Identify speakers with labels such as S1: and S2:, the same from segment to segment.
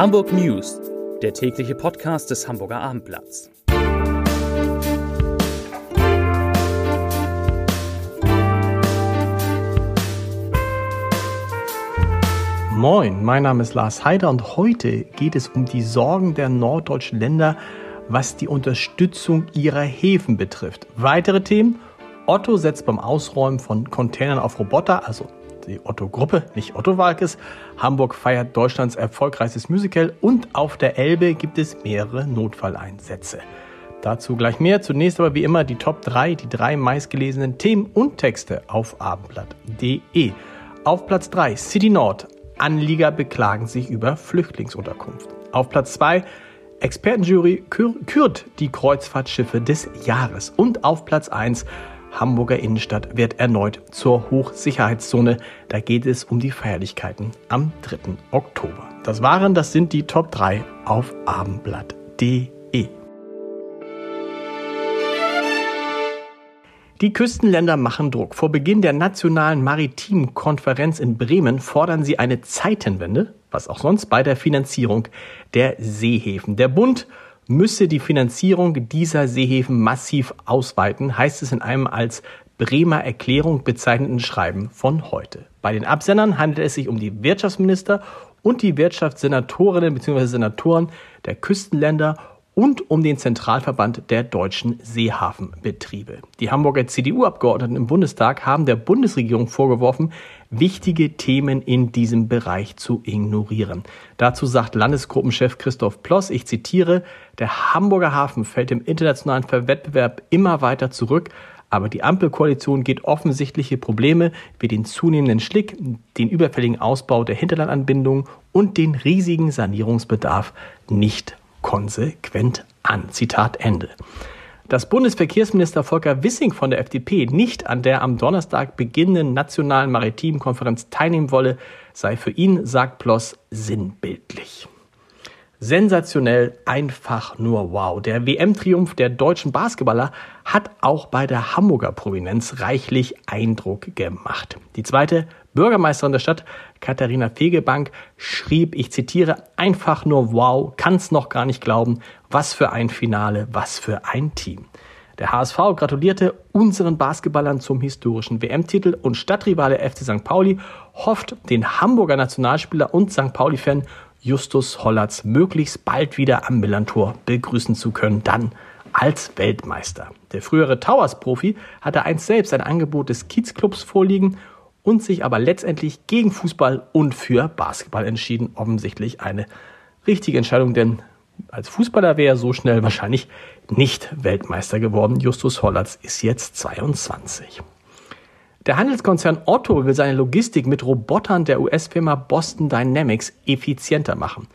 S1: Hamburg News, der tägliche Podcast des Hamburger Abendblatts.
S2: Moin, mein Name ist Lars Heider und heute geht es um die Sorgen der norddeutschen Länder, was die Unterstützung ihrer Häfen betrifft. Weitere Themen? Otto setzt beim Ausräumen von Containern auf Roboter, also die Otto-Gruppe, nicht Otto Walkes. Hamburg feiert Deutschlands erfolgreichstes Musical und auf der Elbe gibt es mehrere Notfalleinsätze. Dazu gleich mehr. Zunächst aber wie immer die Top 3, die drei meistgelesenen Themen und Texte auf abendblatt.de. Auf Platz 3 City Nord. Anlieger beklagen sich über Flüchtlingsunterkunft. Auf Platz 2 Expertenjury kürt die Kreuzfahrtschiffe des Jahres. Und auf Platz 1 Hamburger Innenstadt wird erneut zur Hochsicherheitszone. Da geht es um die Feierlichkeiten am 3. Oktober. Das waren, das sind die Top 3 auf abendblatt.de. Die Küstenländer machen Druck. Vor Beginn der nationalen maritimen Konferenz in Bremen fordern sie eine Zeitenwende, was auch sonst bei der Finanzierung der Seehäfen. Der Bund müsse die Finanzierung dieser Seehäfen massiv ausweiten, heißt es in einem als Bremer Erklärung bezeichneten Schreiben von heute. Bei den Absendern handelt es sich um die Wirtschaftsminister und die Wirtschaftssenatorinnen bzw. Senatoren der Küstenländer und um den Zentralverband der deutschen Seehafenbetriebe. Die Hamburger CDU-Abgeordneten im Bundestag haben der Bundesregierung vorgeworfen, wichtige Themen in diesem Bereich zu ignorieren. Dazu sagt Landesgruppenchef Christoph Ploss, ich zitiere, der Hamburger Hafen fällt im internationalen Wettbewerb immer weiter zurück, aber die Ampelkoalition geht offensichtliche Probleme wie den zunehmenden Schlick, den überfälligen Ausbau der Hinterlandanbindung und den riesigen Sanierungsbedarf nicht konsequent an. Zitat Ende dass Bundesverkehrsminister Volker Wissing von der FDP nicht an der am Donnerstag beginnenden nationalen maritimen Konferenz teilnehmen wolle, sei für ihn, sagt Ploss, sinnbildlich. Sensationell, einfach nur wow. Der WM-Triumph der deutschen Basketballer hat auch bei der Hamburger Prominenz reichlich Eindruck gemacht. Die zweite Bürgermeisterin der Stadt, Katharina Fegebank, schrieb, ich zitiere, einfach nur wow, kann's noch gar nicht glauben, was für ein Finale, was für ein Team. Der HSV gratulierte unseren Basketballern zum historischen WM-Titel und Stadtrivale FC St. Pauli hofft, den Hamburger Nationalspieler und St. Pauli-Fan Justus Hollatz möglichst bald wieder am Millantor begrüßen zu können, dann als Weltmeister. Der frühere Towers-Profi hatte einst selbst ein Angebot des Kiezclubs vorliegen und sich aber letztendlich gegen Fußball und für Basketball entschieden. Offensichtlich eine richtige Entscheidung, denn als Fußballer wäre er so schnell wahrscheinlich nicht Weltmeister geworden. Justus Hollatz ist jetzt 22. Der Handelskonzern Otto will seine Logistik mit Robotern der US-Firma Boston Dynamics effizienter machen.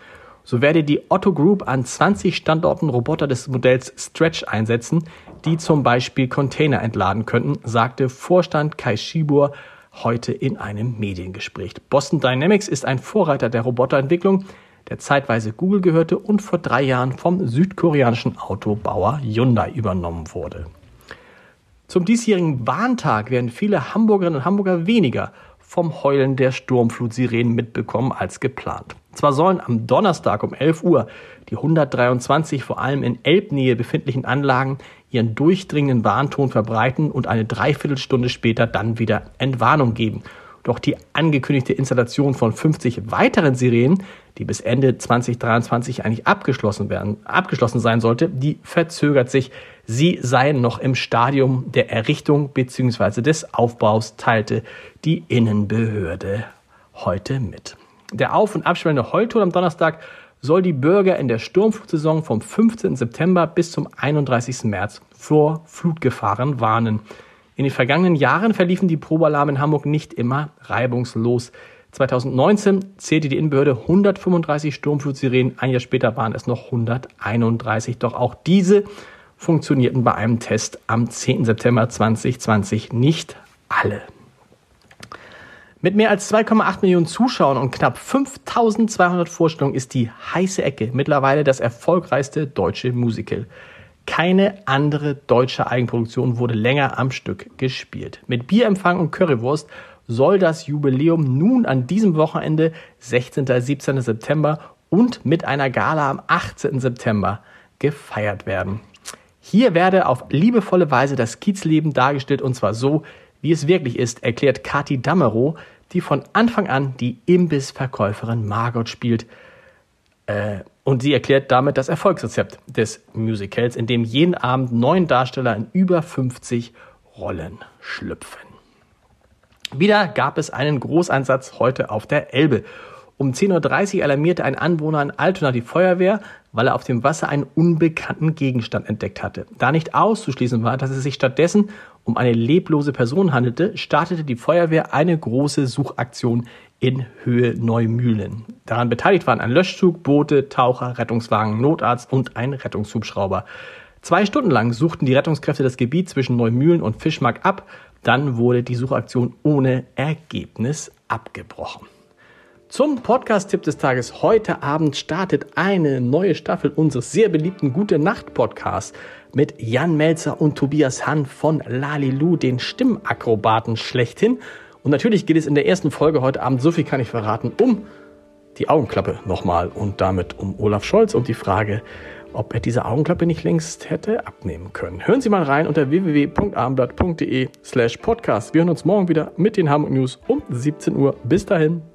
S2: So werde die Otto Group an 20 Standorten Roboter des Modells Stretch einsetzen, die zum Beispiel Container entladen könnten, sagte Vorstand Kai Schibur heute in einem Mediengespräch. Boston Dynamics ist ein Vorreiter der Roboterentwicklung, der zeitweise Google gehörte und vor drei Jahren vom südkoreanischen Autobauer Hyundai übernommen wurde. Zum diesjährigen Warntag werden viele Hamburgerinnen und Hamburger weniger vom Heulen der Sturmflutsirenen mitbekommen als geplant. Zwar sollen am Donnerstag um 11 Uhr die 123 vor allem in Elbnähe befindlichen Anlagen ihren durchdringenden Warnton verbreiten und eine Dreiviertelstunde später dann wieder Entwarnung geben. Doch die angekündigte Installation von 50 weiteren Sirenen, die bis Ende 2023 eigentlich abgeschlossen werden, abgeschlossen sein sollte, die verzögert sich. Sie seien noch im Stadium der Errichtung bzw. des Aufbaus, teilte die Innenbehörde heute mit. Der auf- und abschwellende Heulton am Donnerstag soll die Bürger in der Sturmflutsaison vom 15. September bis zum 31. März vor Flutgefahren warnen. In den vergangenen Jahren verliefen die Probealarme in Hamburg nicht immer reibungslos. 2019 zählte die Innenbehörde 135 Sturmflutsirenen, ein Jahr später waren es noch 131. Doch auch diese funktionierten bei einem Test am 10. September 2020 nicht alle. Mit mehr als 2,8 Millionen Zuschauern und knapp 5200 Vorstellungen ist die heiße Ecke mittlerweile das erfolgreichste deutsche Musical. Keine andere deutsche Eigenproduktion wurde länger am Stück gespielt. Mit Bierempfang und Currywurst soll das Jubiläum nun an diesem Wochenende, 16. 17. September, und mit einer Gala am 18. September gefeiert werden. Hier werde auf liebevolle Weise das Kiezleben dargestellt und zwar so, wie es wirklich ist, erklärt Kati Damerow, die von Anfang an die Imbissverkäuferin Margot spielt. Äh, und sie erklärt damit das Erfolgsrezept des Musicals, in dem jeden Abend neun Darsteller in über 50 Rollen schlüpfen. Wieder gab es einen Großeinsatz heute auf der Elbe. Um 10.30 Uhr alarmierte ein Anwohner in Altona die Feuerwehr, weil er auf dem Wasser einen unbekannten Gegenstand entdeckt hatte. Da nicht auszuschließen war, dass es sich stattdessen um eine leblose Person handelte, startete die Feuerwehr eine große Suchaktion in Höhe Neumühlen. Daran beteiligt waren ein Löschzug, Boote, Taucher, Rettungswagen, Notarzt und ein Rettungshubschrauber. Zwei Stunden lang suchten die Rettungskräfte das Gebiet zwischen Neumühlen und Fischmark ab. Dann wurde die Suchaktion ohne Ergebnis abgebrochen. Zum Podcast-Tipp des Tages. Heute Abend startet eine neue Staffel unseres sehr beliebten Gute Nacht Podcasts mit Jan Melzer und Tobias Hahn von Lalilu, den Stimmakrobaten schlechthin. Und natürlich geht es in der ersten Folge heute Abend, so viel kann ich verraten, um die Augenklappe nochmal und damit um Olaf Scholz und die Frage, ob er diese Augenklappe nicht längst hätte abnehmen können. Hören Sie mal rein unter www.abendblatt.de slash podcast. Wir hören uns morgen wieder mit den Hamburg News um 17 Uhr. Bis dahin.